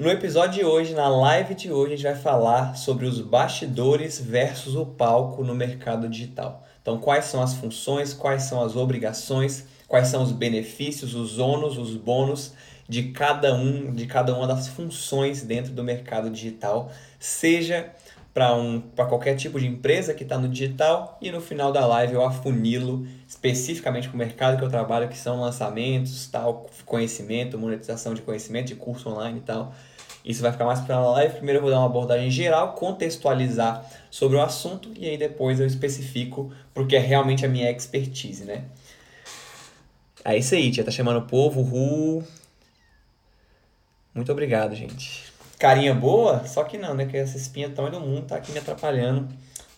No episódio de hoje, na live de hoje, a gente vai falar sobre os bastidores versus o palco no mercado digital. Então, quais são as funções, quais são as obrigações, quais são os benefícios, os ônus, os bônus de cada um, de cada uma das funções dentro do mercado digital, seja para um, qualquer tipo de empresa que está no digital e no final da live eu afunilo especificamente para o mercado que eu trabalho, que são lançamentos, tal, conhecimento, monetização de conhecimento, de curso online e tal. Isso vai ficar mais para a live. Primeiro eu vou dar uma abordagem geral, contextualizar sobre o assunto e aí depois eu especifico porque é realmente a minha expertise, né? É isso aí, tia. Tá chamando o povo. Ru. Muito obrigado, gente. Carinha boa? Só que não, né? Que essa espinha tamanho do mundo tá aqui me atrapalhando.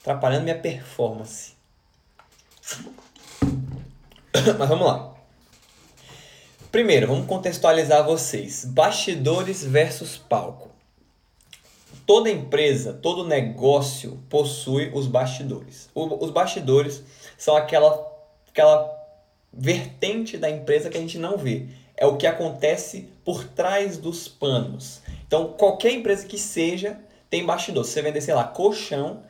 Atrapalhando minha performance. Mas vamos lá. Primeiro, vamos contextualizar vocês. Bastidores versus palco. Toda empresa, todo negócio possui os bastidores. os bastidores são aquela, aquela vertente da empresa que a gente não vê. É o que acontece por trás dos panos. Então, qualquer empresa que seja tem bastidor. Se você vender, sei lá, colchão,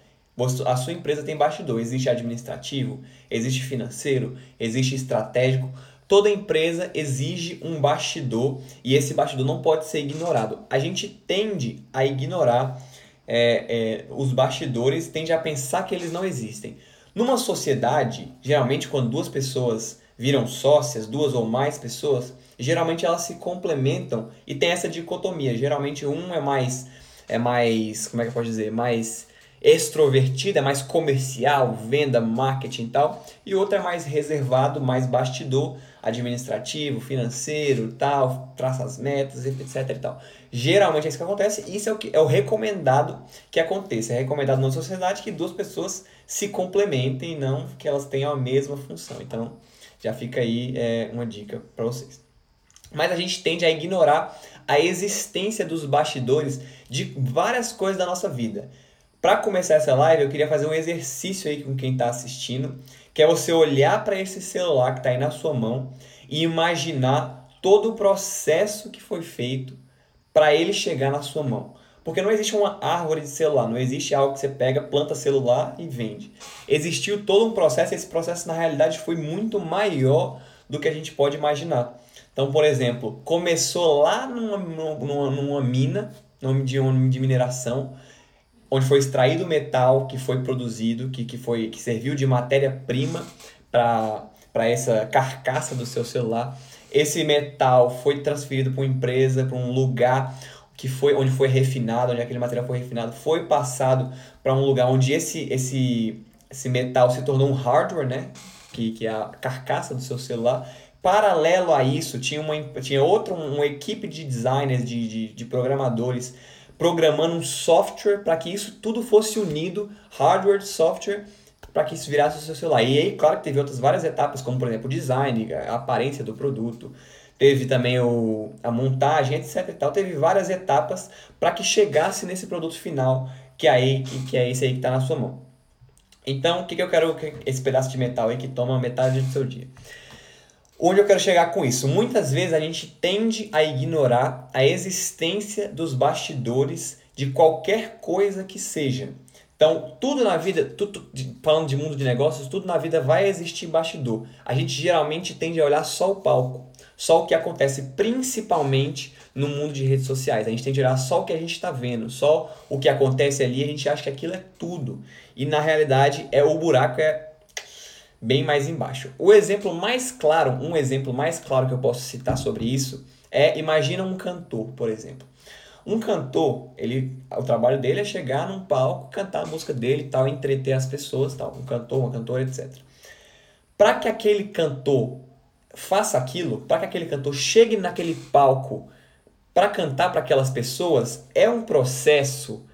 a sua empresa tem bastidor. Existe administrativo, existe financeiro, existe estratégico. Toda empresa exige um bastidor e esse bastidor não pode ser ignorado. A gente tende a ignorar é, é, os bastidores, tende a pensar que eles não existem. Numa sociedade, geralmente quando duas pessoas viram sócias, duas ou mais pessoas, geralmente elas se complementam e tem essa dicotomia. Geralmente um é mais é mais, como é que eu posso dizer, mais extrovertido, é mais comercial, venda, marketing e tal, e outro é mais reservado, mais bastidor, administrativo, financeiro, tal, traça as metas, etc e tal. Geralmente é isso que acontece, isso é o que é o recomendado que aconteça. É recomendado na sociedade que duas pessoas se complementem, não que elas tenham a mesma função. Então, já fica aí é, uma dica para vocês. Mas a gente tende a ignorar a existência dos bastidores de várias coisas da nossa vida. Para começar essa live, eu queria fazer um exercício aí com quem está assistindo, que é você olhar para esse celular que está aí na sua mão e imaginar todo o processo que foi feito para ele chegar na sua mão. Porque não existe uma árvore de celular, não existe algo que você pega, planta celular e vende. Existiu todo um processo e esse processo na realidade foi muito maior do que a gente pode imaginar. Então, por exemplo, começou lá numa, numa, numa mina de, de mineração, onde foi extraído o metal que foi produzido, que, que, foi, que serviu de matéria-prima para essa carcaça do seu celular. Esse metal foi transferido para uma empresa, para um lugar que foi onde foi refinado, onde aquele material foi refinado, foi passado para um lugar onde esse, esse, esse metal se tornou um hardware, né? Que, que é a carcaça do seu celular. Paralelo a isso, tinha uma, tinha outra, uma equipe de designers, de, de, de programadores, programando um software para que isso tudo fosse unido, hardware, software, para que isso virasse o seu celular. E aí, claro que teve outras várias etapas, como por exemplo o design, a aparência do produto, teve também o, a montagem, etc e tal. Teve várias etapas para que chegasse nesse produto final, que é, aí, que, que é esse aí que está na sua mão. Então, o que, que eu quero, esse pedaço de metal aí que toma metade do seu dia? Onde eu quero chegar com isso? Muitas vezes a gente tende a ignorar a existência dos bastidores de qualquer coisa que seja. Então, tudo na vida, tudo, falando de mundo de negócios, tudo na vida vai existir bastidor. A gente geralmente tende a olhar só o palco, só o que acontece principalmente no mundo de redes sociais. A gente tende a olhar só o que a gente está vendo, só o que acontece ali, a gente acha que aquilo é tudo. E na realidade é o buraco é bem mais embaixo. O exemplo mais claro, um exemplo mais claro que eu posso citar sobre isso é imagina um cantor, por exemplo. Um cantor, ele, o trabalho dele é chegar num palco, cantar a música dele, tal, entreter as pessoas, tal, um cantor, uma cantora, etc. Para que aquele cantor faça aquilo, para que aquele cantor chegue naquele palco para cantar para aquelas pessoas, é um processo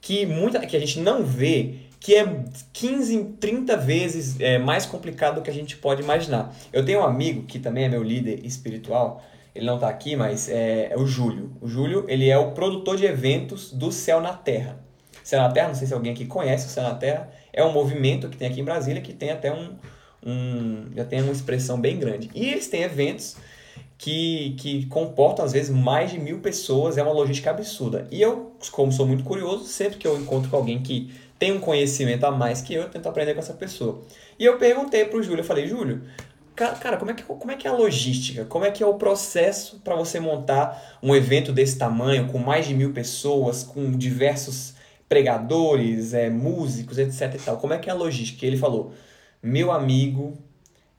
que muita que a gente não vê que é 15, 30 vezes é, mais complicado do que a gente pode imaginar. Eu tenho um amigo que também é meu líder espiritual, ele não está aqui, mas é, é, o Júlio. O Júlio, ele é o produtor de eventos do Céu na Terra. Céu na Terra, não sei se alguém aqui conhece o Céu na Terra, é um movimento que tem aqui em Brasília que tem até um, um já tem uma expressão bem grande. E eles têm eventos que, que comportam às vezes mais de mil pessoas, é uma logística absurda. E eu, como sou muito curioso, sempre que eu encontro com alguém que tem um conhecimento a mais que eu, eu tento aprender com essa pessoa. E eu perguntei para o Júlio, eu falei, Júlio, cara, como é, que, como é que é a logística? Como é que é o processo para você montar um evento desse tamanho, com mais de mil pessoas, com diversos pregadores, é, músicos, etc e tal? Como é que é a logística? E ele falou, meu amigo,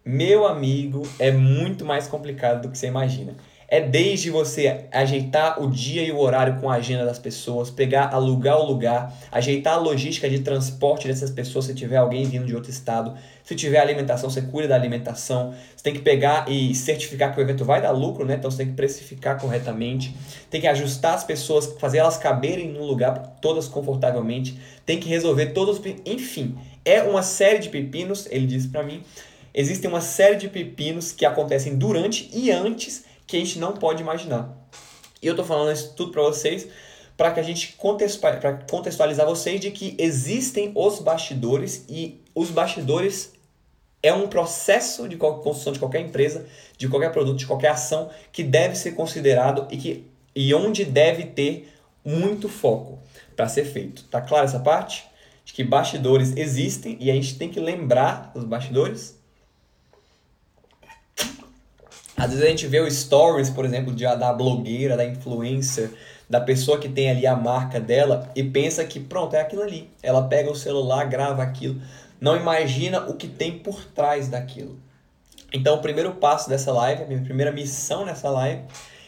meu amigo, é muito mais complicado do que você imagina. É desde você ajeitar o dia e o horário com a agenda das pessoas, pegar, alugar o lugar, ajeitar a logística de transporte dessas pessoas se tiver alguém vindo de outro estado. Se tiver alimentação, você cuida da alimentação. Você tem que pegar e certificar que o evento vai dar lucro, né? Então você tem que precificar corretamente. Tem que ajustar as pessoas, fazer elas caberem no lugar todas confortavelmente. Tem que resolver todos, enfim, é uma série de pepinos, ele disse para mim, existem uma série de pepinos que acontecem durante e antes que a gente não pode imaginar. E eu tô falando isso tudo para vocês para que a gente contextualizar vocês de que existem os bastidores e os bastidores é um processo de construção de qualquer empresa, de qualquer produto, de qualquer ação que deve ser considerado e que e onde deve ter muito foco para ser feito. Tá claro essa parte? De que bastidores existem e a gente tem que lembrar dos bastidores às vezes a gente vê o stories, por exemplo, de, da blogueira, da influencer, da pessoa que tem ali a marca dela e pensa que pronto, é aquilo ali. Ela pega o celular, grava aquilo, não imagina o que tem por trás daquilo. Então, o primeiro passo dessa live, a minha primeira missão nessa live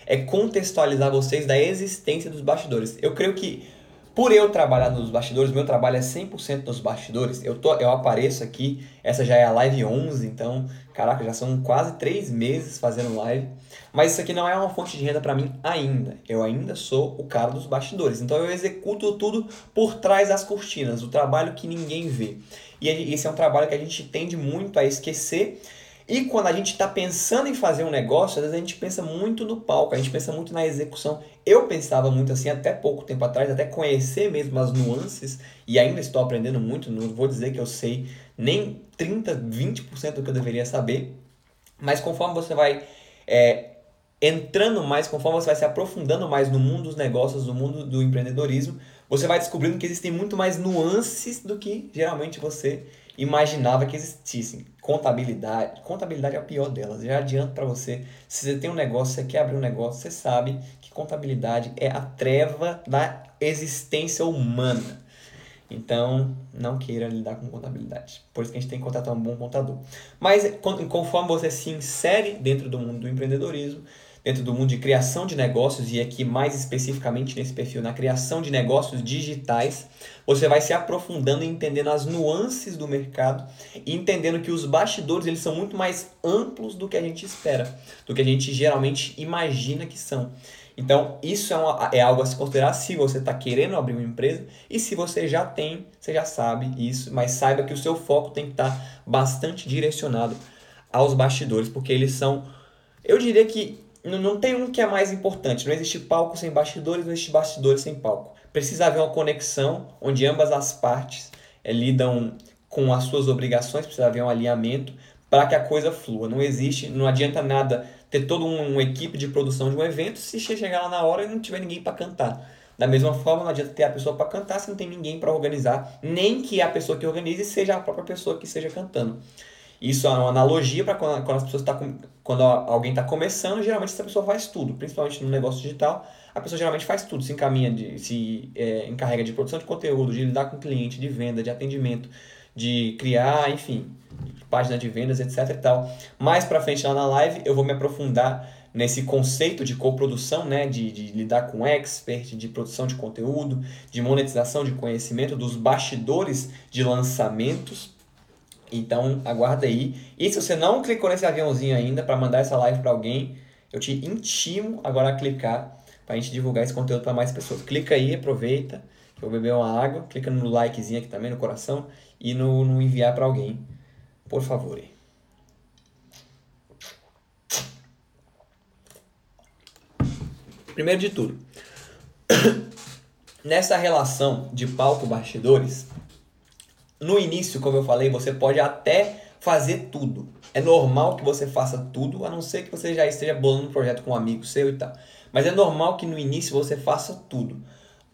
é contextualizar vocês da existência dos bastidores. Eu creio que por eu trabalhar nos bastidores, meu trabalho é 100% nos bastidores. Eu, tô, eu apareço aqui, essa já é a live 11, então, caraca, já são quase 3 meses fazendo live. Mas isso aqui não é uma fonte de renda para mim ainda. Eu ainda sou o cara dos bastidores. Então eu executo tudo por trás das cortinas, o trabalho que ninguém vê. E esse é um trabalho que a gente tende muito a esquecer e quando a gente está pensando em fazer um negócio, às vezes a gente pensa muito no palco, a gente pensa muito na execução. Eu pensava muito assim até pouco tempo atrás, até conhecer mesmo as nuances, e ainda estou aprendendo muito, não vou dizer que eu sei nem 30, 20% do que eu deveria saber, mas conforme você vai é, entrando mais, conforme você vai se aprofundando mais no mundo dos negócios, no mundo do empreendedorismo, você vai descobrindo que existem muito mais nuances do que geralmente você imaginava que existissem. Contabilidade, contabilidade é a pior delas. Já adianto para você, se você tem um negócio, você quer abrir um negócio, você sabe que contabilidade é a treva da existência humana. Então, não queira lidar com contabilidade. Por isso que a gente tem que contratar um bom contador. Mas conforme você se insere dentro do mundo do empreendedorismo, dentro do mundo de criação de negócios e aqui mais especificamente nesse perfil na criação de negócios digitais, você vai se aprofundando e entendendo as nuances do mercado e entendendo que os bastidores eles são muito mais amplos do que a gente espera, do que a gente geralmente imagina que são. Então, isso é, uma, é algo a se considerar se você está querendo abrir uma empresa e se você já tem, você já sabe isso, mas saiba que o seu foco tem que estar tá bastante direcionado aos bastidores, porque eles são, eu diria que não tem um que é mais importante. Não existe palco sem bastidores, não existe bastidores sem palco. Precisa haver uma conexão onde ambas as partes é, lidam com as suas obrigações, precisa haver um alinhamento para que a coisa flua. Não existe, não adianta nada ter toda um, uma equipe de produção de um evento se chegar lá na hora e não tiver ninguém para cantar. Da mesma forma, não adianta ter a pessoa para cantar se não tem ninguém para organizar, nem que a pessoa que organize seja a própria pessoa que esteja cantando. Isso é uma analogia para quando, quando as pessoas tá com, quando alguém está começando, geralmente essa pessoa faz tudo, principalmente no negócio digital, a pessoa geralmente faz tudo, se encaminha, de, se é, encarrega de produção de conteúdo, de lidar com cliente, de venda, de atendimento, de criar, enfim, página de vendas, etc e tal. Mais para frente lá na live eu vou me aprofundar nesse conceito de coprodução, né, de, de lidar com expert, de produção de conteúdo, de monetização de conhecimento, dos bastidores de lançamentos então, aguarda aí. E se você não clicou nesse aviãozinho ainda para mandar essa live para alguém, eu te intimo agora a clicar para a gente divulgar esse conteúdo para mais pessoas. Clica aí, aproveita. Eu vou beber uma água. Clica no likezinho aqui também, no coração. E no, no enviar para alguém. Por favor. Primeiro de tudo, nessa relação de palco-bastidores, no início, como eu falei, você pode até fazer tudo. É normal que você faça tudo, a não ser que você já esteja bolando um projeto com um amigo seu e tal. Mas é normal que no início você faça tudo.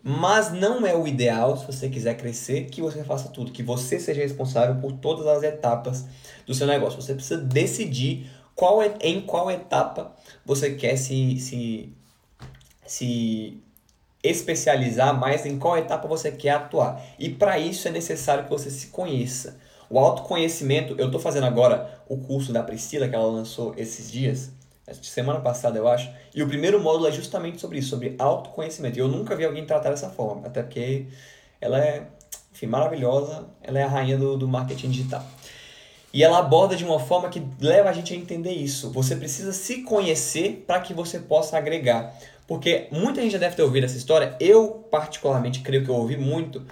Mas não é o ideal, se você quiser crescer, que você faça tudo, que você seja responsável por todas as etapas do seu negócio. Você precisa decidir qual é, em qual etapa você quer se, se, se especializar mais, em qual etapa você quer atuar. E para isso é necessário que você se conheça. O autoconhecimento, eu estou fazendo agora o curso da Priscila, que ela lançou esses dias, semana passada eu acho, e o primeiro módulo é justamente sobre isso, sobre autoconhecimento. E eu nunca vi alguém tratar dessa forma, até porque ela é, enfim, maravilhosa, ela é a rainha do, do marketing digital. E ela aborda de uma forma que leva a gente a entender isso. Você precisa se conhecer para que você possa agregar. Porque muita gente já deve ter ouvido essa história. Eu, particularmente, creio que eu ouvi muito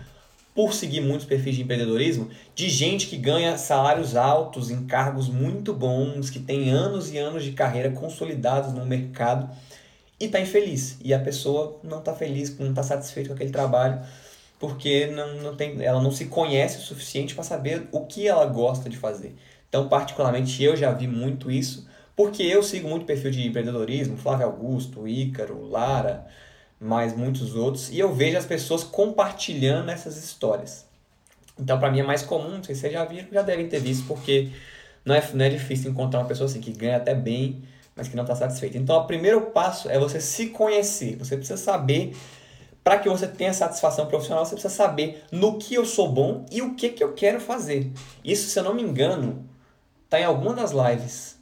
por seguir muitos perfis de empreendedorismo, de gente que ganha salários altos em cargos muito bons, que tem anos e anos de carreira consolidados no mercado e está infeliz. E a pessoa não está feliz, não está satisfeita com aquele trabalho, porque não, não tem, ela não se conhece o suficiente para saber o que ela gosta de fazer. Então, particularmente, eu já vi muito isso, porque eu sigo muito perfil de empreendedorismo, Flávio Augusto, Ícaro, Lara, mais muitos outros, e eu vejo as pessoas compartilhando essas histórias. Então, para mim é mais comum, não sei se vocês já viram, já devem ter visto, porque não é, não é difícil encontrar uma pessoa assim que ganha até bem, mas que não está satisfeita. Então, o primeiro passo é você se conhecer. Você precisa saber, para que você tenha satisfação profissional, você precisa saber no que eu sou bom e o que, que eu quero fazer. Isso, se eu não me engano, está em alguma das lives.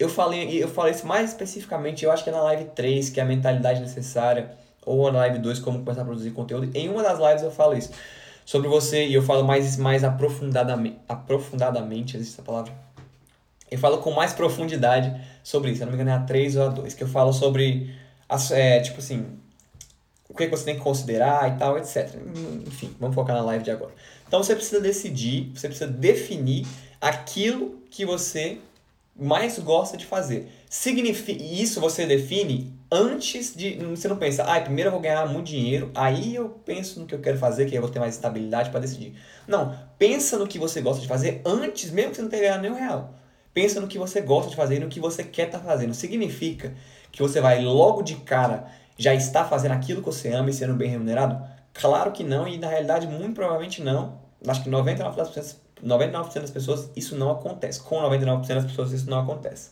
Eu falei, eu falei isso mais especificamente, eu acho que é na live 3, que é a mentalidade necessária ou na live 2, como começar a produzir conteúdo. Em uma das lives eu falo isso. Sobre você, e eu falo mais, mais aprofundadamente, aprofundadamente, existe essa palavra? Eu falo com mais profundidade sobre isso. Eu não me engano, é a 3 ou a 2, que eu falo sobre, é, tipo assim, o que você tem que considerar e tal, etc. Enfim, vamos focar na live de agora. Então você precisa decidir, você precisa definir aquilo que você mais gosta de fazer. Significa, isso você define antes de. Você não pensa, ah, primeiro eu vou ganhar muito dinheiro, aí eu penso no que eu quero fazer, que eu vou ter mais estabilidade para decidir. Não, pensa no que você gosta de fazer antes, mesmo que você não tenha ganhado nenhum real. Pensa no que você gosta de fazer e no que você quer estar tá fazendo. Significa que você vai logo de cara já estar fazendo aquilo que você ama e sendo bem remunerado? Claro que não, e na realidade, muito provavelmente não. Acho que 99%, das, 99 das pessoas isso não acontece. Com 99% das pessoas isso não acontece.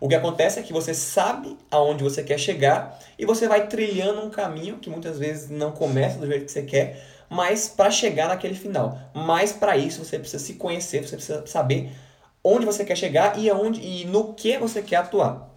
O que acontece é que você sabe aonde você quer chegar e você vai trilhando um caminho que muitas vezes não começa do jeito que você quer, mas para chegar naquele final. Mas para isso você precisa se conhecer, você precisa saber onde você quer chegar e aonde e no que você quer atuar.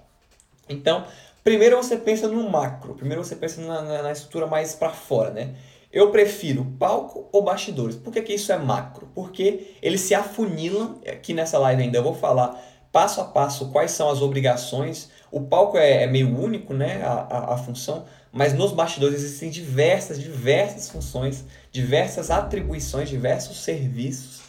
Então, primeiro você pensa no macro, primeiro você pensa na, na, na estrutura mais para fora, né? Eu prefiro palco ou bastidores. Por que, que isso é macro? Porque eles se afunilam, aqui nessa live ainda eu vou falar passo a passo quais são as obrigações. O palco é, é meio único, né, a, a, a, função, mas nos bastidores existem diversas, diversas funções, diversas atribuições, diversos serviços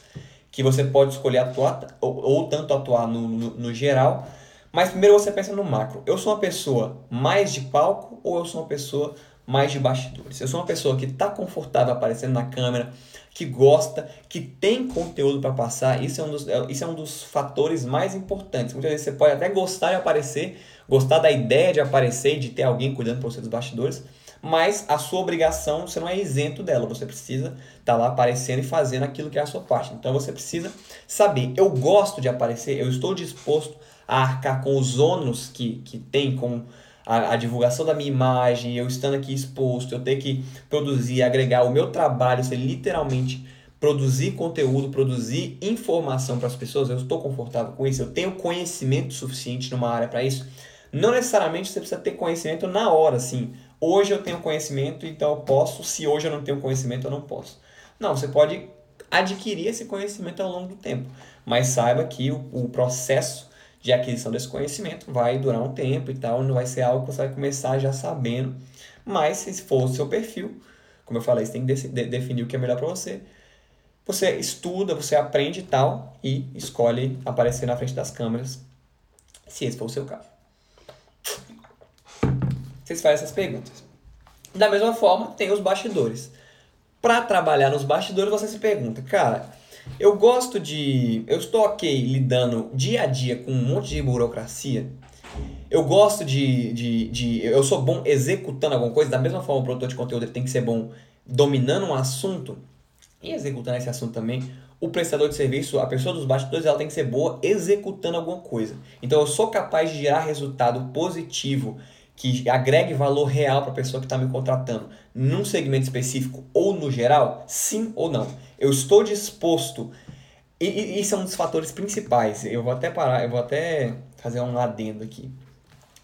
que você pode escolher atuar, ou, ou tanto atuar no, no, no geral. Mas primeiro você pensa no macro. Eu sou uma pessoa mais de palco ou eu sou uma pessoa mais de bastidores? Eu sou uma pessoa que está confortável aparecendo na câmera, que gosta, que tem conteúdo para passar. Isso é, um dos, é, isso é um dos fatores mais importantes. Muitas vezes você pode até gostar de aparecer, gostar da ideia de aparecer de ter alguém cuidando por você dos bastidores, mas a sua obrigação, você não é isento dela. Você precisa estar tá lá aparecendo e fazendo aquilo que é a sua parte. Então você precisa saber, eu gosto de aparecer, eu estou disposto a arcar com os ônus que, que tem como a, a, divulgação da minha imagem, eu estando aqui exposto, eu ter que produzir, agregar o meu trabalho, ser literalmente produzir conteúdo, produzir informação para as pessoas, eu estou confortável com isso, eu tenho conhecimento suficiente numa área para isso. Não necessariamente você precisa ter conhecimento na hora, assim. Hoje eu tenho conhecimento, então eu posso. Se hoje eu não tenho conhecimento, eu não posso. Não, você pode adquirir esse conhecimento ao longo do tempo, mas saiba que o, o processo de aquisição desse conhecimento vai durar um tempo e tal, não vai ser algo que você vai começar já sabendo, mas se for o seu perfil, como eu falei, você tem que de definir o que é melhor para você. Você estuda, você aprende e tal e escolhe aparecer na frente das câmeras, se esse for o seu caso. Vocês fazem essas perguntas. Da mesma forma, tem os bastidores. Para trabalhar nos bastidores, você se pergunta, cara, Eu gosto de. Eu estou ok lidando dia a dia com um monte de burocracia. Eu gosto de, de, de. Eu sou bom executando alguma coisa, da mesma forma o produtor de conteúdo tem que ser bom dominando um assunto e executando esse assunto também. O prestador de serviço, a pessoa dos bastidores, ela tem que ser boa executando alguma coisa. Então eu sou capaz de gerar resultado positivo que agregue valor real para a pessoa que está me contratando num segmento específico ou no geral? Sim ou não? Eu estou disposto. E, e isso é um dos fatores principais. Eu vou até parar, eu vou até fazer um adendo aqui.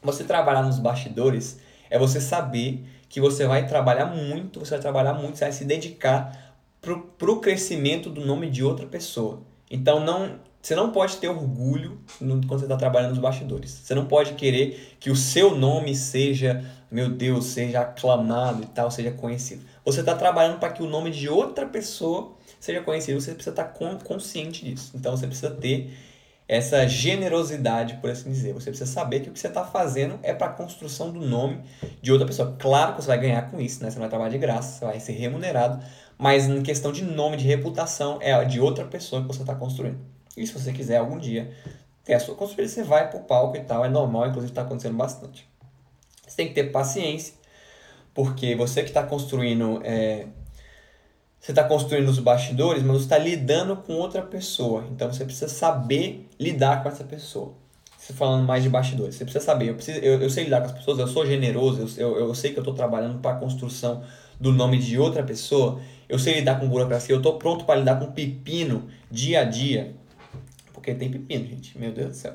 Você trabalhar nos bastidores é você saber que você vai trabalhar muito, você vai trabalhar muito, você vai se dedicar para o crescimento do nome de outra pessoa. Então não você não pode ter orgulho quando você está trabalhando nos bastidores. Você não pode querer que o seu nome seja, meu Deus, seja aclamado e tal, seja conhecido. Você está trabalhando para que o nome de outra pessoa seja conhecido. Você precisa estar consciente disso. Então você precisa ter essa generosidade, por assim dizer. Você precisa saber que o que você está fazendo é para a construção do nome de outra pessoa. Claro que você vai ganhar com isso, né? Você não vai trabalhar de graça, você vai ser remunerado. Mas em questão de nome, de reputação, é de outra pessoa que você está construindo. E se você quiser algum dia ter a sua construída, você vai pro palco e tal. É normal, inclusive está acontecendo bastante. Você tem que ter paciência, porque você que está construindo. É, você está construindo os bastidores, mas você está lidando com outra pessoa. Então você precisa saber lidar com essa pessoa. Você falando mais de bastidores, você precisa saber. Eu, preciso, eu, eu sei lidar com as pessoas, eu sou generoso, eu, eu, eu sei que eu estou trabalhando para a construção do nome de outra pessoa. Eu sei lidar com burocracia, eu estou pronto para lidar com pepino dia a dia porque tem pepino, gente. Meu Deus do céu.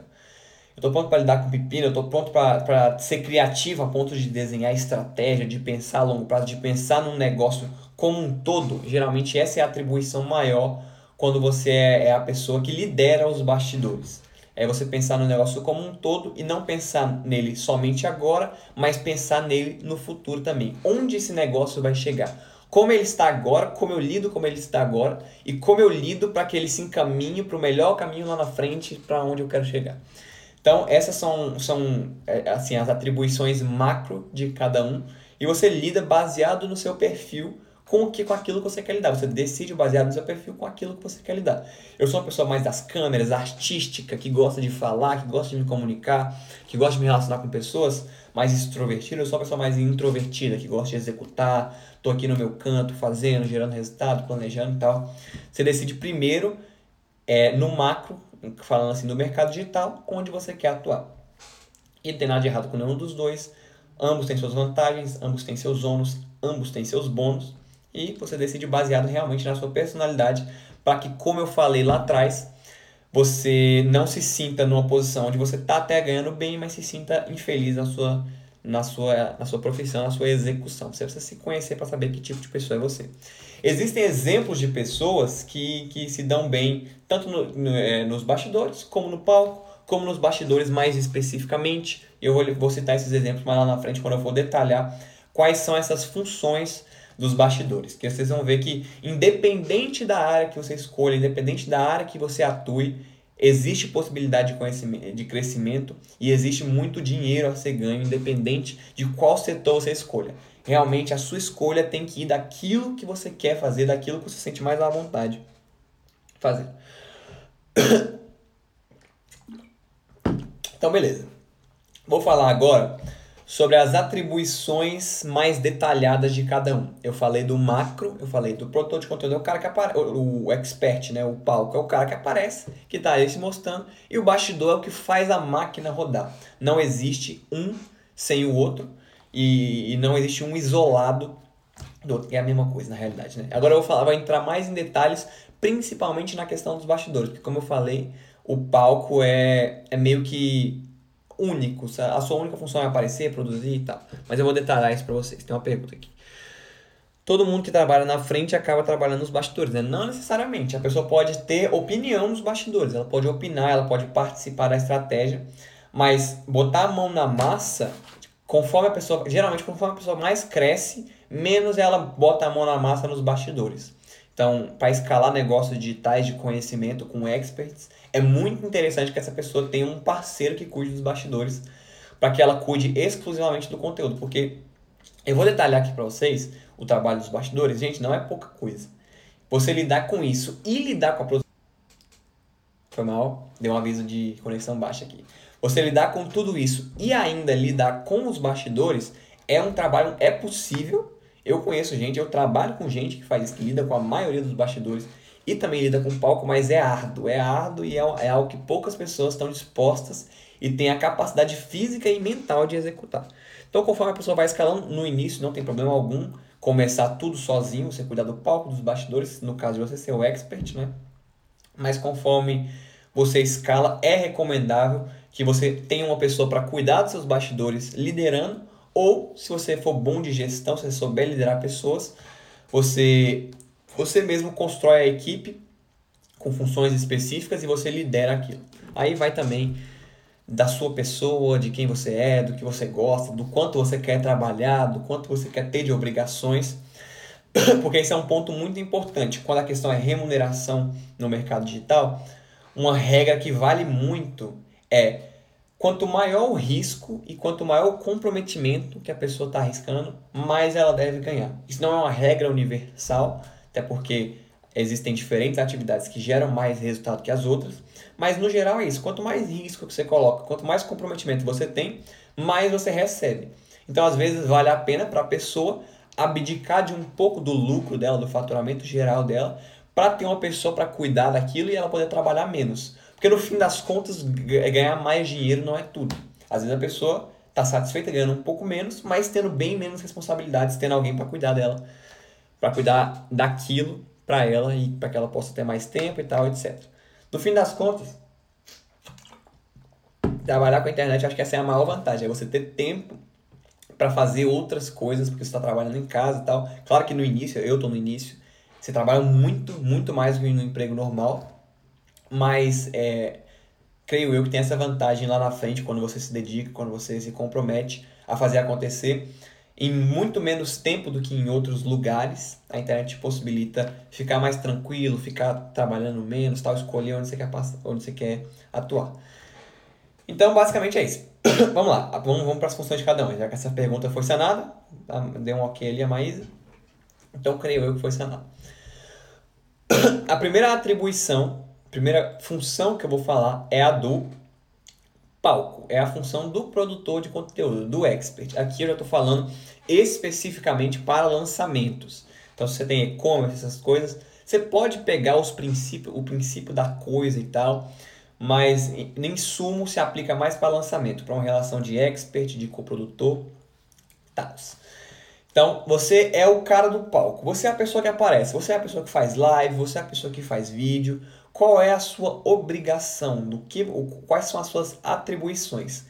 Eu tô pronto para lidar com pepino, eu tô pronto para ser criativo a ponto de desenhar estratégia, de pensar a longo prazo, de pensar num negócio como um todo. Geralmente essa é a atribuição maior quando você é, é a pessoa que lidera os bastidores. É você pensar no negócio como um todo e não pensar nele somente agora, mas pensar nele no futuro também. Onde esse negócio vai chegar? como ele está agora, como eu lido como ele está agora e como eu lido para que ele se encaminhe para o melhor caminho lá na frente para onde eu quero chegar. Então, essas são, são é, assim, as atribuições macro de cada um e você lida baseado no seu perfil com o que com aquilo que você quer lidar. Você decide baseado no seu perfil com aquilo que você quer lidar. Eu sou uma pessoa mais das câmeras, artística, que gosta de falar, que gosta de me comunicar, que gosta de me relacionar com pessoas mais extrovertida, eu sou uma pessoa mais introvertida, que gosta de executar, tô aqui no meu canto, fazendo, gerando resultado, planejando e tal. Você decide primeiro é, no macro, falando assim, do mercado digital, onde você quer atuar. E não tem nada de errado com nenhum dos dois. Ambos têm suas vantagens, ambos têm seus ônus, ambos têm seus bônus. E você decide baseado realmente na sua personalidade, para que, como eu falei lá atrás, você não se sinta numa posição onde você está até ganhando bem, mas se sinta infeliz na sua, na sua, na sua profissão, na sua execução. Você precisa se conhecer para saber que tipo de pessoa é você. Existem exemplos de pessoas que, que se dão bem tanto no, no, é, nos bastidores, como no palco, como nos bastidores mais especificamente. Eu vou, vou citar esses exemplos mais lá na frente quando eu for detalhar quais são essas funções dos bastidores. Que vocês vão ver que, independente da área que você escolha, independente da área que você atue, existe possibilidade de, conhecimento, de crescimento e existe muito dinheiro a ser ganho, independente de qual setor você escolha. Realmente, a sua escolha tem que ir daquilo que você quer fazer, daquilo que você sente mais à vontade fazer. Então, beleza. Vou falar agora sobre as atribuições mais detalhadas de cada um. Eu falei do macro, eu falei do produtor de conteúdo, é o cara que aparece, o, expert, né, o palco é o cara que aparece, que está aí se mostrando, e o bastidor é o que faz a máquina rodar. Não existe um sem o outro e, e não existe um isolado do outro, é a mesma coisa na realidade, né? Agora eu vou falar, vou entrar mais em detalhes, principalmente na questão dos bastidores, porque como eu falei, o palco é, é meio que único, a sua única função é aparecer, produzir e tal. Mas eu vou detalhar isso para vocês. Tem uma pergunta aqui. Todo mundo que trabalha na frente acaba trabalhando nos bastidores, né? Não necessariamente. A pessoa pode ter opinião nos bastidores, ela pode opinar, ela pode participar da estratégia, mas botar a mão na massa, conforme a pessoa, geralmente conforme a pessoa mais cresce, menos ela bota a mão na massa nos bastidores. Então, para escalar negócios digitais de conhecimento com experts, é muito interessante que essa pessoa tenha um parceiro que cuide dos bastidores, para que ela cuide exclusivamente do conteúdo, porque eu vou detalhar aqui para vocês o trabalho dos bastidores, gente, não é pouca coisa. você lidar com isso e lidar com a produção. Foi mal, deu um aviso de conexão baixa aqui. Você lidar com tudo isso e ainda lidar com os bastidores é um trabalho, é possível. Eu conheço gente, eu trabalho com gente que faz isso, que lida com a maioria dos bastidores e também lida com palco, mas é árduo, é árduo e é, é algo que poucas pessoas estão dispostas e têm a capacidade física e mental de executar. Então, conforme a pessoa vai escalando, no início não tem problema algum começar tudo sozinho, você cuidar do palco, dos bastidores, no caso de você ser o expert, né? Mas conforme você escala, é recomendável que você tenha uma pessoa para cuidar dos seus bastidores liderando, ou se você for bom de gestão, se você souber liderar pessoas, você você mesmo constrói a equipe com funções específicas e você lidera aquilo. Aí vai também da sua pessoa, de quem você é, do que você gosta, do quanto você quer trabalhar, do quanto você quer ter de obrigações. Porque esse é um ponto muito importante. Quando a questão é remuneração no mercado digital, uma regra que vale muito é quanto maior o risco e quanto maior o comprometimento que a pessoa está arriscando, mais ela deve ganhar. Isso não é uma regra universal, até porque existem diferentes atividades que geram mais resultado que as outras, mas no geral é isso. Quanto mais risco que você coloca, quanto mais comprometimento você tem, mais você recebe. Então, às vezes, vale a pena para a pessoa abdicar de um pouco do lucro dela, do faturamento geral dela, para ter uma pessoa para cuidar daquilo e ela poder trabalhar menos. Porque no fim das contas, ganhar mais dinheiro não é tudo. Às vezes a pessoa está satisfeita ganhando um pouco menos, mas tendo bem menos responsabilidades, tendo alguém para cuidar dela para cuidar daquilo para ela e para que ela possa ter mais tempo e tal, etc. No fim das contas, trabalhar com a internet, acho que essa é a maior vantagem, é você ter tempo para fazer outras coisas, porque você está trabalhando em casa e tal. Claro que no início, eu estou no início, você trabalha muito, muito mais do que no emprego normal, mas é, creio eu que tem essa vantagem lá na frente, quando você se dedica, quando você se compromete a fazer acontecer em muito menos tempo do que em outros lugares. A internet possibilita ficar mais tranquilo, ficar trabalhando menos, tal, escolher onde você quer passar, onde você quer atuar. Então, basicamente é isso. vamos lá, vamos, vamos para as funções de cada um. Já que essa pergunta foi sanada, tá? deu um ok ali a Maísa. Então, creio eu que foi sanada. a primeira atribuição, primeira função que eu vou falar é a do palco. É a função do produtor de conteúdo, do expert. Aqui eu já estou falando especificamente para lançamentos. Então, se você tem e-commerce, essas coisas, você pode pegar os princípios, o princípio da coisa e tal, mas em sumo se aplica mais para lançamento, para uma relação de expert, de coprodutor, tal. Então, você é o cara do palco, você é a pessoa que aparece, você é a pessoa que faz live, você é a pessoa que faz vídeo, qual é a sua obrigação, do que, quais são as suas atribuições.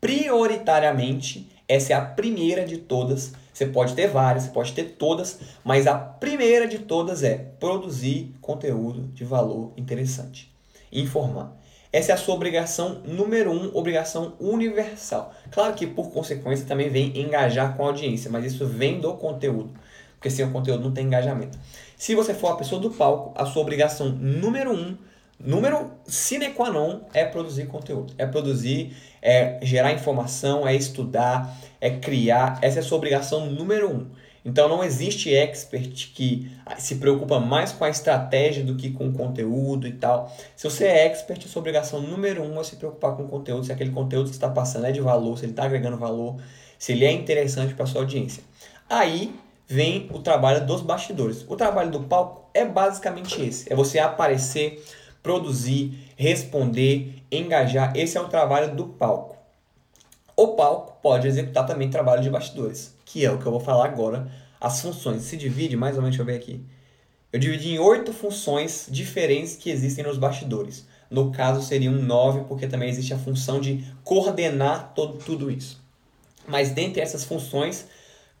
Prioritariamente, essa é a primeira de todas. Você pode ter várias, você pode ter todas, mas a primeira de todas é produzir conteúdo de valor interessante. Informar. Essa é a sua obrigação número um, obrigação universal. Claro que por consequência também vem engajar com a audiência, mas isso vem do conteúdo, porque sem o conteúdo não tem engajamento. Se você for a pessoa do palco, a sua obrigação número um, número sine qua non é produzir conteúdo. É produzir, é gerar informação, é estudar, é criar. Essa é a sua obrigação número um. Então não existe expert que se preocupa mais com a estratégia do que com o conteúdo e tal. Se você é expert, a sua obrigação número um é se preocupar com o conteúdo, se aquele conteúdo que está passando é de valor, se ele está agregando valor, se ele é interessante para a sua audiência. Aí vem o trabalho dos bastidores. O trabalho do palco é basicamente esse: é você aparecer, produzir, responder, engajar. Esse é o trabalho do palco. O palco pode executar também trabalho de bastidores, que é o que eu vou falar agora. As funções se divide mais ou menos, deixa eu ver aqui. Eu dividi em oito funções diferentes que existem nos bastidores. No caso, seriam nove, porque também existe a função de coordenar todo, tudo isso. Mas dentre essas funções,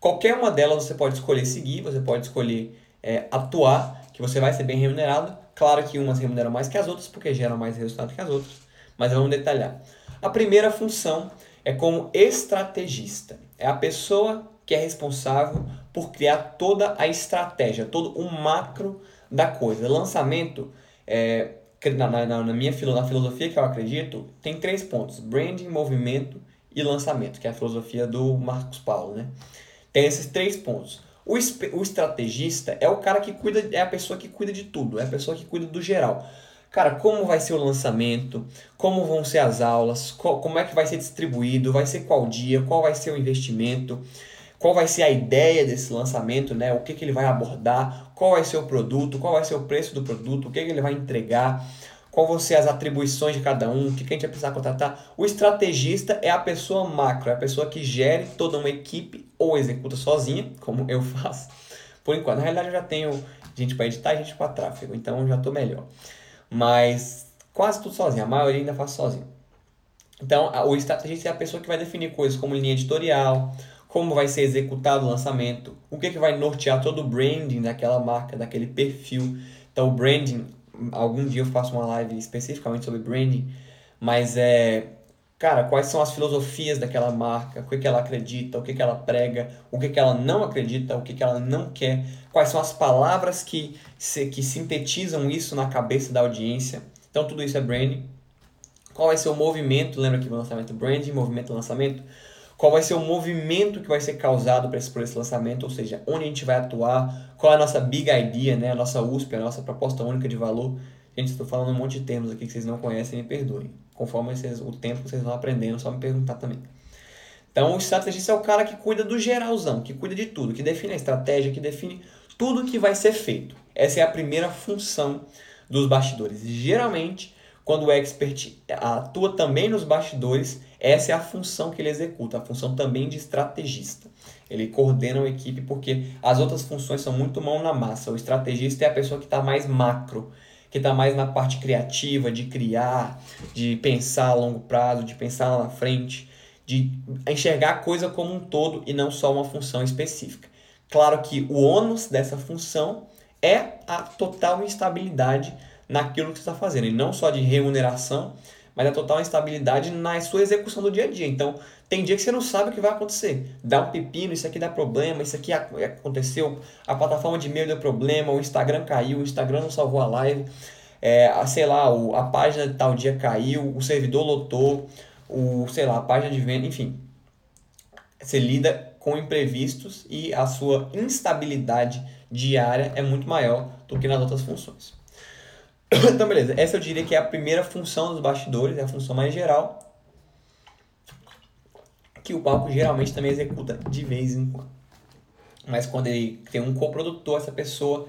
Qualquer uma delas você pode escolher seguir, você pode escolher é, atuar, que você vai ser bem remunerado. Claro que umas remuneram mais que as outras, porque geram mais resultado que as outras, mas vamos detalhar. A primeira função é como estrategista. É a pessoa que é responsável por criar toda a estratégia, todo o macro da coisa. Lançamento, é, na, na, na, minha na filosofia que eu acredito, tem três pontos: branding, movimento e lançamento, que é a filosofia do Marcos Paulo, né? Tem esses três pontos. O, o estrategista é o cara que cuida, é a pessoa que cuida de tudo, é a pessoa que cuida do geral. Cara, como vai ser o lançamento? Como vão ser as aulas? Como é que vai ser distribuído? Vai ser qual dia? Qual vai ser o investimento? Qual vai ser a ideia desse lançamento, né? O que, que ele vai abordar? Qual vai ser o produto? Qual vai ser o preço do produto? O que, que ele vai entregar? Qual vão ser as atribuições de cada um? O que, que a gente vai precisar contratar? O estrategista é a pessoa macro, é a pessoa que gere toda uma equipe ou executa sozinha, como eu faço. Por enquanto, na realidade eu já tenho gente para editar e gente para tráfego, então já estou melhor. Mas quase tudo sozinho, a maioria ainda faz sozinho. Então, o estrategista é a pessoa que vai definir coisas como linha editorial, como vai ser executado o lançamento, o que, que vai nortear todo o branding daquela marca, daquele perfil. Então, o branding, algum dia eu faço uma live especificamente sobre branding, mas é, cara, quais são as filosofias daquela marca, o que, que ela acredita, o que, que ela prega, o que, que ela não acredita, o que, que ela não quer, quais são as palavras que, se, que sintetizam isso na cabeça da audiência. Então, tudo isso é branding. Qual vai ser o movimento? Lembra que o lançamento branding, movimento lançamento? qual vai ser o movimento que vai ser causado por esse, por esse lançamento, ou seja, onde a gente vai atuar, qual é a nossa big idea, né, a nossa USP, a nossa proposta única de valor. Gente, estou falando um monte de termos aqui que vocês não conhecem, me perdoem. Conforme vocês, o tempo que vocês vão aprendendo, só me perguntar também. Então, o estrategista é o cara que cuida do geralzão, que cuida de tudo, que define a estratégia, que define tudo que vai ser feito. Essa é a primeira função dos bastidores. Geralmente, quando o expert atua também nos bastidores, essa é a função que ele executa, a função também de estrategista. Ele coordena a equipe porque as outras funções são muito mão na massa. O estrategista é a pessoa que está mais macro, que está mais na parte criativa, de criar, de pensar a longo prazo, de pensar lá na frente, de enxergar a coisa como um todo e não só uma função específica. Claro que o ônus dessa função é a total instabilidade naquilo que você está fazendo, e não só de remuneração, mas a total instabilidade na sua execução do dia a dia. Então, tem dia que você não sabe o que vai acontecer. Dá um pepino, isso aqui dá problema, isso aqui aconteceu, a plataforma de e-mail deu problema, o Instagram caiu, o Instagram não salvou a live, é, a, sei lá, o, a página de tal dia caiu, o servidor lotou, o, sei lá, a página de venda, enfim. Você lida com imprevistos e a sua instabilidade diária é muito maior do que nas outras funções. então, beleza. Essa eu diria que é a primeira função dos bastidores, é a função mais geral. Que o palco geralmente também executa de vez em quando. Mas quando ele tem um coprodutor, essa pessoa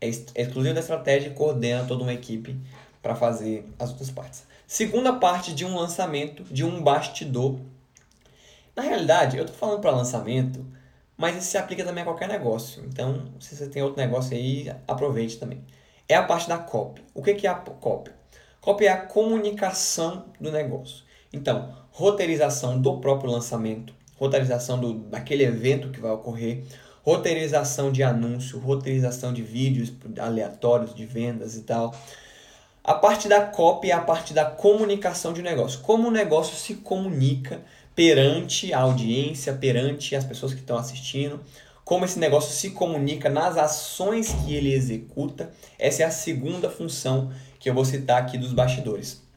é exclusiva da estratégia e coordena toda uma equipe para fazer as outras partes. Segunda parte de um lançamento, de um bastidor. Na realidade, eu estou falando para lançamento, mas isso se aplica também a qualquer negócio. Então, se você tem outro negócio aí, aproveite também é a parte da copy. O que é a copy? Copy é a comunicação do negócio. Então, roteirização do próprio lançamento, roteirização do, daquele evento que vai ocorrer, roteirização de anúncio, roteirização de vídeos aleatórios de vendas e tal. A parte da copy é a parte da comunicação de negócio. Como o negócio se comunica perante a audiência, perante as pessoas que estão assistindo, como esse negócio se comunica nas ações que ele executa. Essa é a segunda função que eu vou citar aqui dos bastidores.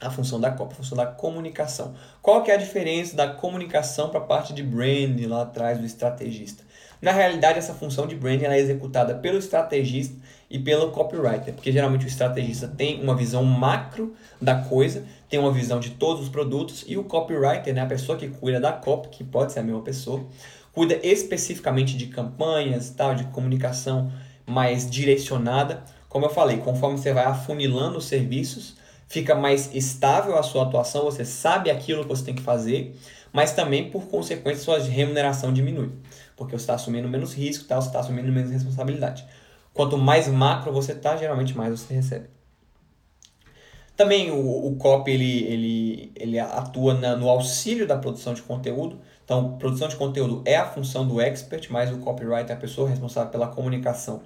A função da COP, a função da comunicação. Qual que é a diferença da comunicação para a parte de branding lá atrás do estrategista? Na realidade, essa função de branding é executada pelo estrategista e pelo copywriter, porque geralmente o estrategista tem uma visão macro da coisa, tem uma visão de todos os produtos, e o copywriter, né, a pessoa que cuida da copy, que pode ser a mesma pessoa, cuida especificamente de campanhas, tal, de comunicação mais direcionada. Como eu falei, conforme você vai afunilando os serviços, fica mais estável a sua atuação, você sabe aquilo que você tem que fazer, mas também por consequência sua remuneração diminui, porque você está assumindo menos risco, tal, você está assumindo menos responsabilidade. Quanto mais macro você está, geralmente mais você recebe. Também o, o COP ele, ele, ele atua na, no auxílio da produção de conteúdo. Então, produção de conteúdo é a função do expert, mas o copywriter é a pessoa responsável pela comunicação.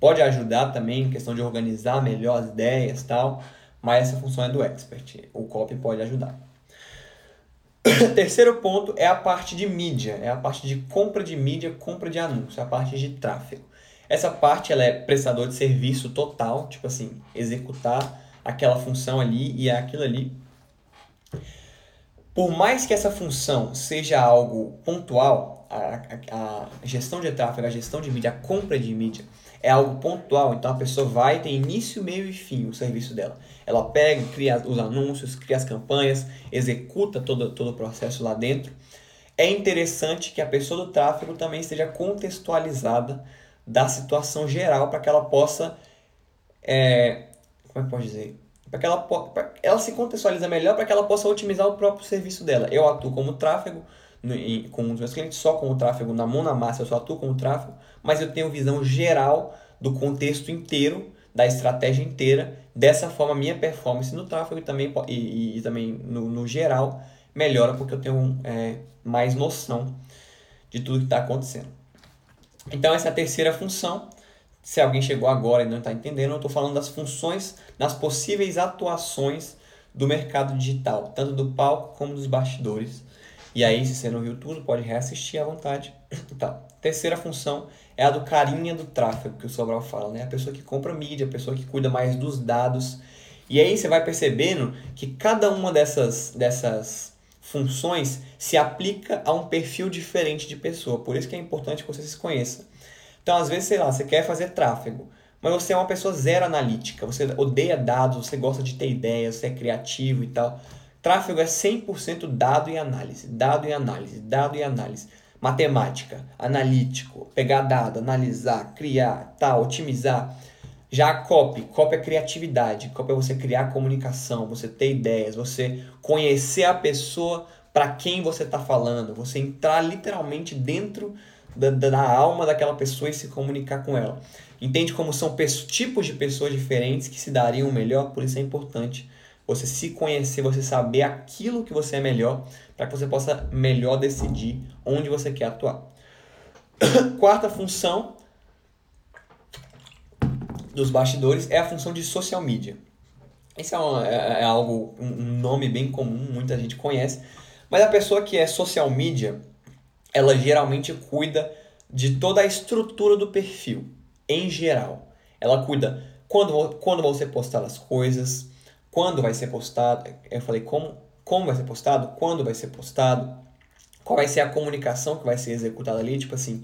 Pode ajudar também em questão de organizar melhor as ideias tal, mas essa função é do expert. O copy pode ajudar. Terceiro ponto é a parte de mídia, é a parte de compra de mídia, compra de anúncio, a parte de tráfego. Essa parte ela é prestador de serviço total, tipo assim, executar aquela função ali e aquilo ali. Por mais que essa função seja algo pontual, a, a, gestão de tráfego, a gestão de mídia, a compra de mídia é algo pontual, então a pessoa vai, tem início, meio e fim o serviço dela. Ela pega, cria os anúncios, cria as campanhas, executa todo, todo o processo lá dentro. É interessante que a pessoa do tráfego também esteja contextualizada da situação geral para que ela possa. É, como é que pode dizer? Para que ela, pra, ela se contextualiza melhor para que ela possa otimizar o próprio serviço dela. Eu atuo como tráfego, com os meus clientes, só com o tráfego na mão na massa, eu só atuo com o tráfego mas eu tenho visão geral do contexto inteiro, da estratégia inteira. Dessa forma, minha performance no tráfego e também, e, e, também no, no, geral melhora porque eu tenho é, mais noção de tudo que está acontecendo. Então, essa é a terceira função. Se alguém chegou agora e não está entendendo, eu estou falando das funções, das possíveis atuações do mercado digital, tanto do palco como dos bastidores. E aí, se você não viu tudo, pode reassistir à vontade. Então, terceira função é a do carinha do tráfego, que o Sobral fala, né? A pessoa que compra mídia, a pessoa que cuida mais dos dados. E aí você vai percebendo que cada uma dessas, dessas funções se aplica a um perfil diferente de pessoa. Por isso que é importante que você se conheça. Então, às vezes, sei lá, você quer fazer tráfego, mas você é uma pessoa zero analítica, você odeia dados, você gosta de ter ideias, você é criativo e tal. Tráfego é 100% dado e análise, dado e análise, dado e análise matemática, analítico, pegar dado, analisar, criar, tal, otimizar. Já a copy, copy é criatividade, copy é você criar comunicação, você ter ideias, você conhecer a pessoa para quem você está falando, você entrar literalmente dentro da, da, alma daquela pessoa e se comunicar com ela. Entende como são tipos de pessoas diferentes que se dariam melhor? Por isso é importante você se conhecer, você saber aquilo que você é melhor, para que você possa melhor decidir onde você quer atuar. Quarta função dos bastidores é a função de social media. Esse é, uma, é, é algo, um nome bem comum, muita gente conhece, mas a pessoa que é social media, ela geralmente cuida de toda a estrutura do perfil, em geral. Ela cuida quando, quando você postar as coisas, quando vai ser postado, eu falei como, como vai ser postado, quando vai ser postado, qual vai ser a comunicação que vai ser executada ali, tipo assim,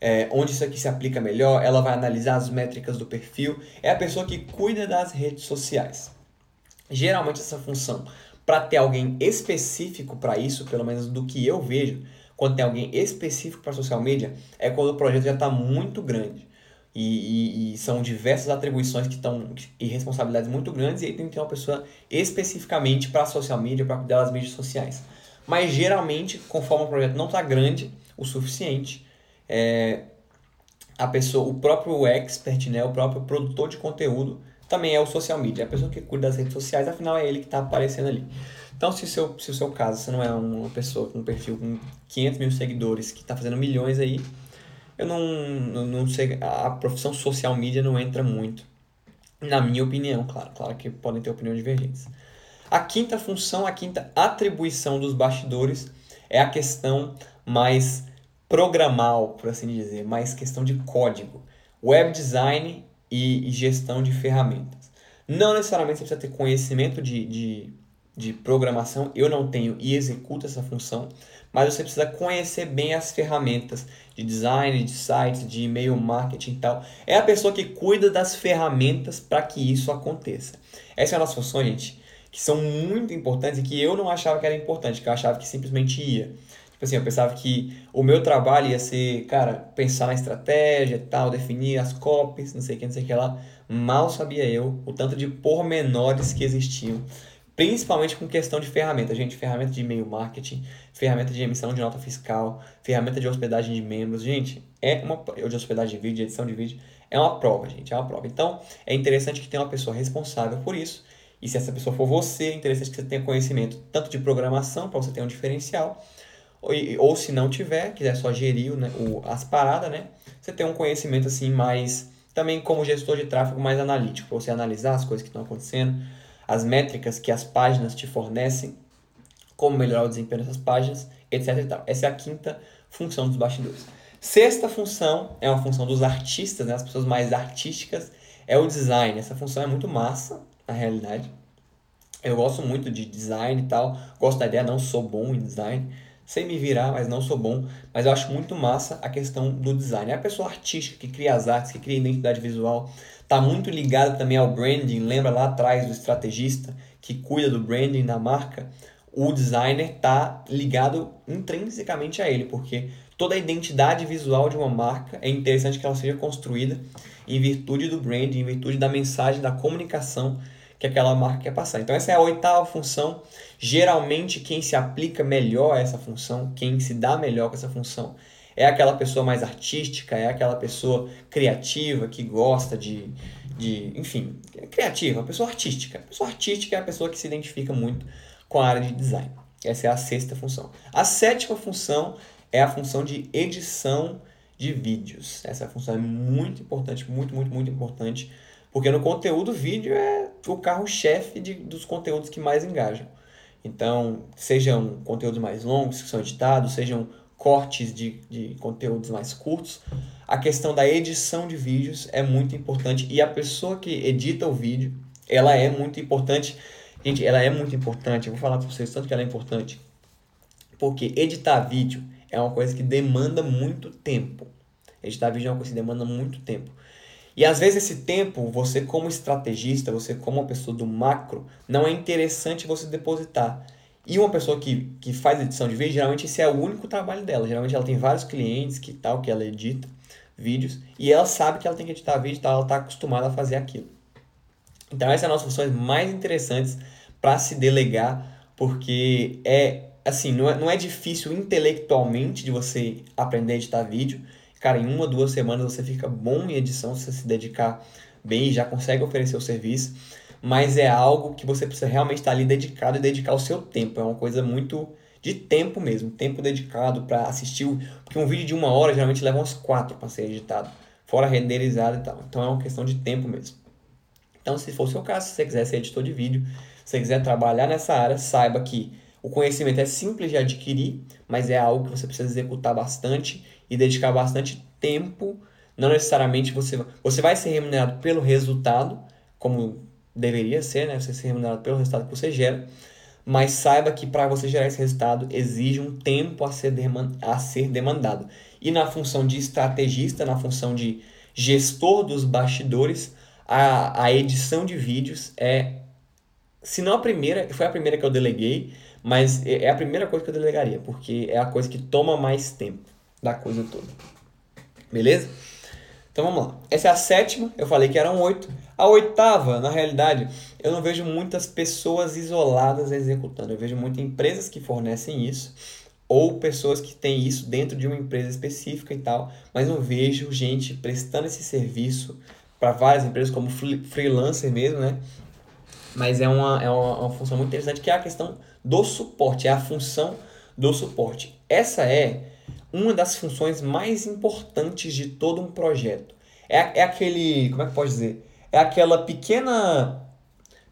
é, onde isso aqui se aplica melhor, ela vai analisar as métricas do perfil, é a pessoa que cuida das redes sociais. Geralmente essa função, para ter alguém específico para isso, pelo menos do que eu vejo, quando tem alguém específico para social media, é quando o projeto já está muito grande. E, e, e, são diversas atribuições que estão e responsabilidades muito grandes e aí tem que ter uma pessoa especificamente para social media, para cuidar das mídias sociais. Mas geralmente, conforme o projeto não está grande o suficiente, é, a pessoa, o próprio expert, né, o próprio produtor de conteúdo, também é o social media, é a pessoa que cuida das redes sociais, afinal é ele que está aparecendo ali. Então, se, seu, se o seu caso, você não é uma pessoa com um perfil com 500 mil seguidores que está fazendo milhões aí, eu não, não, sei, a profissão social media não entra muito, na minha opinião, claro, claro que podem ter opiniões divergentes. A quinta função, a quinta atribuição dos bastidores é a questão mais programal, por assim dizer, mais questão de código, web design e, gestão de ferramentas. Não necessariamente você precisa ter conhecimento de, de, de programação, eu não tenho e executo essa função, mas você precisa conhecer bem as ferramentas de design, de sites, de e-mail marketing e tal. É a pessoa que cuida das ferramentas para que isso aconteça. Essas são as funções, gente, que são muito importantes e que eu não achava que era importante, que eu achava que simplesmente ia. Tipo assim, eu pensava que o meu trabalho ia ser, cara, pensar na estratégia tal, definir as copies, não sei o que, não sei o que lá. Mal sabia eu o tanto de pormenores que existiam principalmente com questão de ferramenta, gente, ferramenta de e-mail marketing, ferramenta de emissão de nota fiscal, ferramenta de hospedagem de membros, gente, é uma de hospedagem de vídeo, de edição de vídeo, é uma prova, gente, é uma prova. Então, é interessante que tenha uma pessoa responsável por isso. E se essa pessoa for você, é interessante que você tenha conhecimento tanto de programação para você ter um diferencial, ou, ou se não tiver, quiser só gerir né, o, as paradas, né? Você tem um conhecimento assim mais também como gestor de tráfego mais analítico, para você analisar as coisas que estão acontecendo, as métricas que as páginas te fornecem, como melhorar o desempenho dessas páginas, etc. Essa é a quinta função dos bastidores. Sexta função é uma função dos artistas, né? as pessoas mais artísticas, é o design. Essa função é muito massa, na realidade. Eu gosto muito de design e tal, gosto da ideia, não sou bom em design, sei me virar, mas não sou bom. Mas eu acho muito massa a questão do design. É a pessoa artística que cria as artes, que cria identidade visual, tá muito ligada também ao branding. Lembra lá atrás do estrategista que cuida do branding da marca? O designer tá ligado intrinsecamente a ele, porque toda a identidade visual de uma marca é interessante que ela seja construída em virtude do branding, em virtude da mensagem, da comunicação que aquela marca quer passar. Então essa é a oitava função. Geralmente quem se aplica melhor a essa função, quem se dá melhor com essa função, é aquela pessoa mais artística, é aquela pessoa criativa que gosta de, de enfim, criativa, pessoa artística. A pessoa artística é a pessoa que se identifica muito com a área de design. Essa é a sexta função. A sétima função é a função de edição de vídeos. Essa função é muito importante, muito, muito, muito importante porque no conteúdo, vídeo é o carro-chefe dos conteúdos que mais engajam. Então, sejam conteúdos mais longos que são editados, sejam cortes de, de conteúdos mais curtos, a questão da edição de vídeos é muito importante e a pessoa que edita o vídeo, ela é muito importante. Gente, ela é muito importante. Eu vou falar para vocês tanto que ela é importante. Porque editar vídeo é uma coisa que demanda muito tempo. Editar vídeo é uma coisa que demanda muito tempo. E às vezes esse tempo, você como estrategista, você como uma pessoa do macro, não é interessante você depositar. E uma pessoa que, que faz edição de vídeo, geralmente esse é o único trabalho dela. Geralmente ela tem vários clientes que tal, que ela edita vídeos, e ela sabe que ela tem que editar vídeo, tal, ela está acostumada a fazer aquilo. Então essas são as funções mais interessantes para se delegar, porque é assim, não é, não é difícil intelectualmente de você aprender a editar vídeo, Cara, em uma, duas semanas você fica bom em edição se você se dedicar bem e já consegue oferecer o serviço. Mas é algo que você precisa realmente estar ali dedicado e dedicar o seu tempo. É uma coisa muito de tempo mesmo, tempo dedicado para assistir. Porque um vídeo de uma hora geralmente leva uns quatro para ser editado, fora renderizado e tal. Então é uma questão de tempo mesmo. Então, se for o seu caso, se você quiser ser editor de vídeo, se você quiser trabalhar nessa área, saiba que o conhecimento é simples de adquirir, mas é algo que você precisa executar bastante e dedicar bastante tempo. Não necessariamente você, você vai ser remunerado pelo resultado, como deveria ser, né? Você ser remunerado pelo resultado que você gera. Mas saiba que para você gerar esse resultado exige um tempo a ser, a ser demandado. E na função de estrategista, na função de gestor dos bastidores, a, a edição de vídeos é, se não a primeira, foi a primeira que eu deleguei, mas é, é a primeira coisa que eu delegaria, porque é a coisa que toma mais tempo da coisa toda. Beleza? Então vamos lá. Essa é a sétima, eu falei que eram oito. A oitava, na realidade, eu não vejo muitas pessoas isoladas executando. Eu vejo muitas empresas que fornecem isso, ou pessoas que têm isso dentro de uma empresa específica e tal, mas não vejo gente prestando esse serviço para várias empresas, como freelancer mesmo, né? Mas é uma, é uma, uma função muito interessante que é a questão do suporte, é a função do suporte. Essa é uma das funções mais importantes de todo um projeto. É, é aquele, como é que pode dizer? É aquela pequena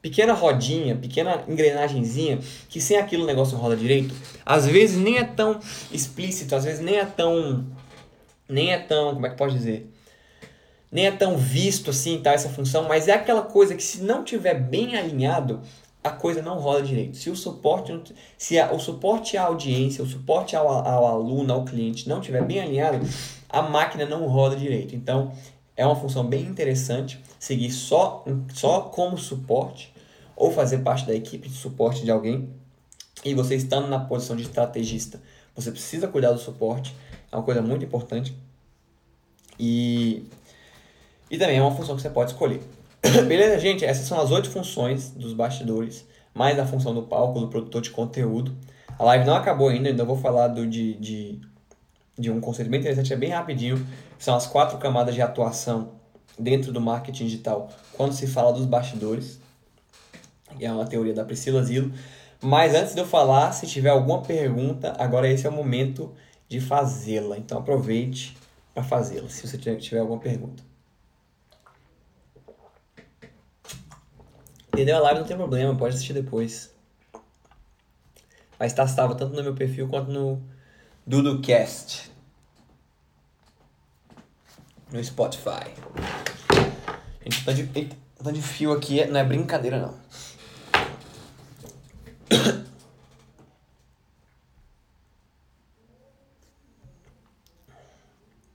pequena rodinha, pequena engrenagemzinha, que sem aquilo o negócio roda direito. Às vezes nem é tão explícito, às vezes nem é tão nem é tão, como é que pode dizer? Nem é tão visto assim, tá essa função, mas é aquela coisa que se não tiver bem alinhado, a coisa não rola direito. Se o suporte, se a, o suporte à audiência, o suporte ao, ao aluno, ao cliente não estiver bem alinhado, a máquina não roda direito. Então, é uma função bem interessante seguir só, só como suporte ou fazer parte da equipe de suporte de alguém. E você estando na posição de estrategista, você precisa cuidar do suporte, é uma coisa muito importante. E, e também é uma função que você pode escolher. Beleza, gente? Essas são as oito funções dos bastidores, mais a função do palco, do produtor de conteúdo. A live não acabou ainda, ainda vou falar do, de, de, de um conceito bem interessante, é bem rapidinho. São as quatro camadas de atuação dentro do marketing digital quando se fala dos bastidores. É uma teoria da Priscila Zilo. Mas antes de eu falar, se tiver alguma pergunta, agora esse é o momento de fazê-la. Então aproveite para fazê-la, se você tiver alguma pergunta. Entendeu? A live não tem problema, pode assistir depois. Mas tá salvo tanto no meu perfil quanto no DuduCast. No Spotify. a Gente, tá de, tá de fio aqui é, não é brincadeira, não.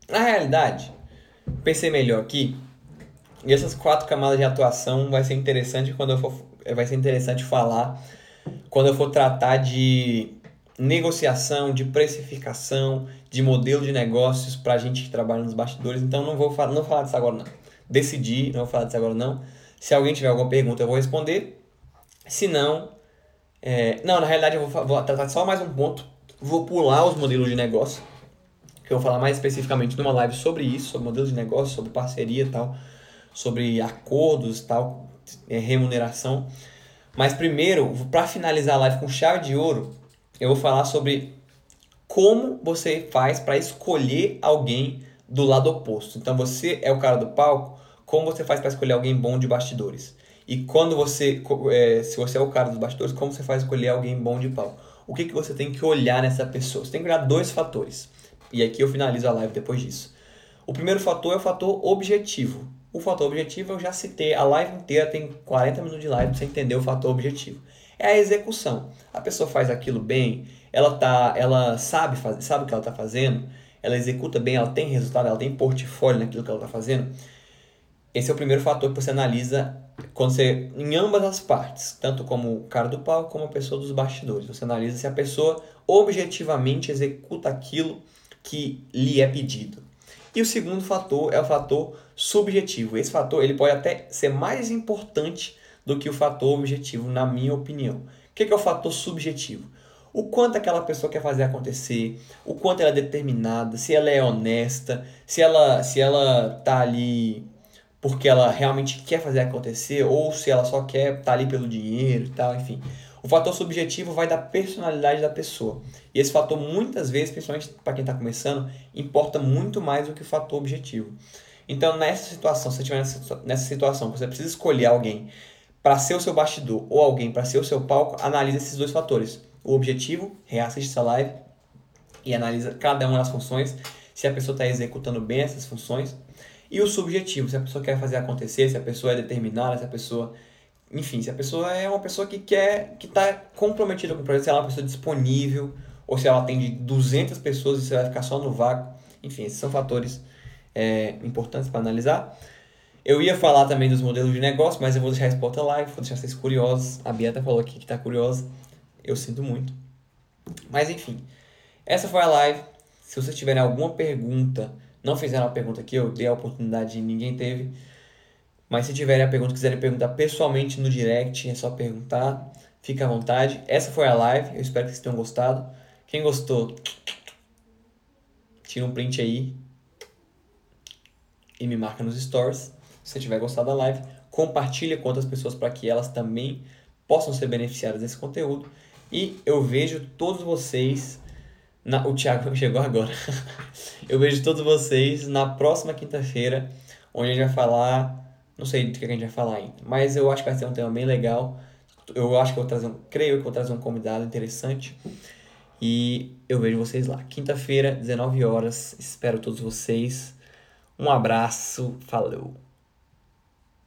Na realidade, pensei melhor aqui e essas quatro camadas de atuação vai ser interessante quando eu for, vai ser interessante falar quando eu for tratar de negociação, de precificação, de modelo de negócios para a gente que trabalha nos bastidores. Então não vou não falar disso agora não. Decidi, não vou falar disso agora não. Se alguém tiver alguma pergunta eu vou responder. Se não, é, não, na realidade eu vou, vou tratar só mais um ponto. Vou pular os modelos de negócio, que eu vou falar mais especificamente numa live sobre isso, sobre modelos de negócio, sobre parceria e tal, sobre acordos e tal, é, remuneração. Mas primeiro, para finalizar a live com chave de ouro, eu vou falar sobre como você faz para escolher alguém do lado oposto. Então você é o cara do palco, como você faz para escolher alguém bom de bastidores? E quando você, é, se você é o cara dos bastidores, como você faz escolher alguém bom de palco? O que, que você tem que olhar nessa pessoa? Você tem que olhar dois fatores. E aqui eu finalizo a live depois disso. O primeiro fator é o fator objetivo. O fator objetivo eu já citei, a live inteira tem 40 minutos de live para você entender o fator objetivo. É a execução. A pessoa faz aquilo bem, ela tá, ela sabe fazer, sabe o que ela está fazendo, ela executa bem, ela tem resultado, ela tem portfólio naquilo que ela está fazendo. Esse é o primeiro fator que você analisa quando você em ambas as partes, tanto como o cara do palco como a pessoa dos bastidores. Você analisa se a pessoa objetivamente executa aquilo que lhe é pedido. E o segundo fator é o fator subjetivo. Esse fator ele pode até ser mais importante do que o fator objetivo, na minha opinião. O que é o fator subjetivo? O quanto aquela pessoa quer fazer acontecer, o quanto ela é determinada, se ela é honesta, se ela se ela tá ali porque ela realmente quer fazer acontecer ou se ela só quer estar tá ali pelo dinheiro e tal, enfim. O fator subjetivo vai da personalidade da pessoa. E esse fator, muitas vezes, principalmente para quem está começando, importa muito mais do que o fator objetivo. Então, nessa situação, se você estiver nessa, nessa situação, você precisa escolher alguém para ser o seu bastidor ou alguém para ser o seu palco, analise esses dois fatores. O objetivo, reassiste essa live e analisa cada uma das funções, se a pessoa está executando bem essas funções. E o subjetivo, se a pessoa quer fazer acontecer, se a pessoa é determinada, se a pessoa enfim, se a pessoa é uma pessoa que quer, que está comprometida com o projeto, se ela é uma pessoa disponível, ou se ela atende 200 pessoas e você vai ficar só no vácuo. Enfim, esses são fatores é, importantes para analisar. Eu ia falar também dos modelos de negócio, mas eu vou deixar isso para outra live, vou deixar vocês curiosos. A Bieta falou aqui que está curiosa. Eu sinto muito. Mas enfim, essa foi a live. Se vocês tiverem alguma pergunta, não fizeram a pergunta aqui, eu dei a oportunidade e ninguém teve mas se tiverem a pergunta, quiserem perguntar pessoalmente no direct, é só perguntar. Fica à vontade. Essa foi a live. Eu espero que vocês tenham gostado. Quem gostou, tira um print aí e me marca nos stories. Se você tiver gostado da live, compartilha com outras pessoas para que elas também possam ser beneficiadas desse conteúdo. E eu vejo todos vocês. Na... O Thiago chegou agora. eu vejo todos vocês na próxima quinta-feira, onde a gente vai falar não sei do que a gente vai falar ainda. Mas eu acho que vai ser um tema bem legal. Eu acho que eu vou trazer um, creio que vou trazer um convidado interessante. E eu vejo vocês lá. Quinta-feira, 19 horas. Espero todos vocês. Um abraço. Falou.